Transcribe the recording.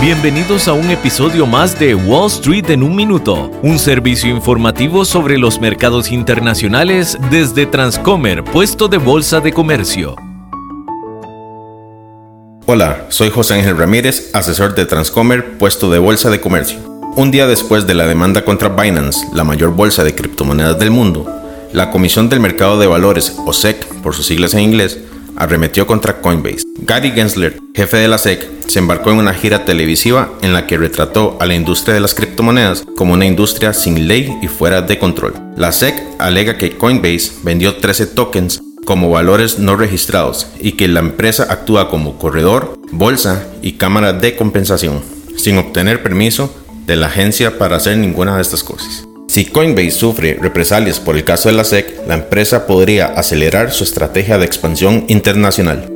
Bienvenidos a un episodio más de Wall Street en un minuto, un servicio informativo sobre los mercados internacionales desde Transcomer, puesto de bolsa de comercio. Hola, soy José Ángel Ramírez, asesor de Transcomer, puesto de bolsa de comercio. Un día después de la demanda contra Binance, la mayor bolsa de criptomonedas del mundo, la Comisión del Mercado de Valores, o SEC por sus siglas en inglés, arremetió contra Coinbase. Gary Gensler, jefe de la SEC, se embarcó en una gira televisiva en la que retrató a la industria de las criptomonedas como una industria sin ley y fuera de control. La SEC alega que Coinbase vendió 13 tokens como valores no registrados y que la empresa actúa como corredor, bolsa y cámara de compensación, sin obtener permiso de la agencia para hacer ninguna de estas cosas. Si Coinbase sufre represalias por el caso de la SEC, la empresa podría acelerar su estrategia de expansión internacional.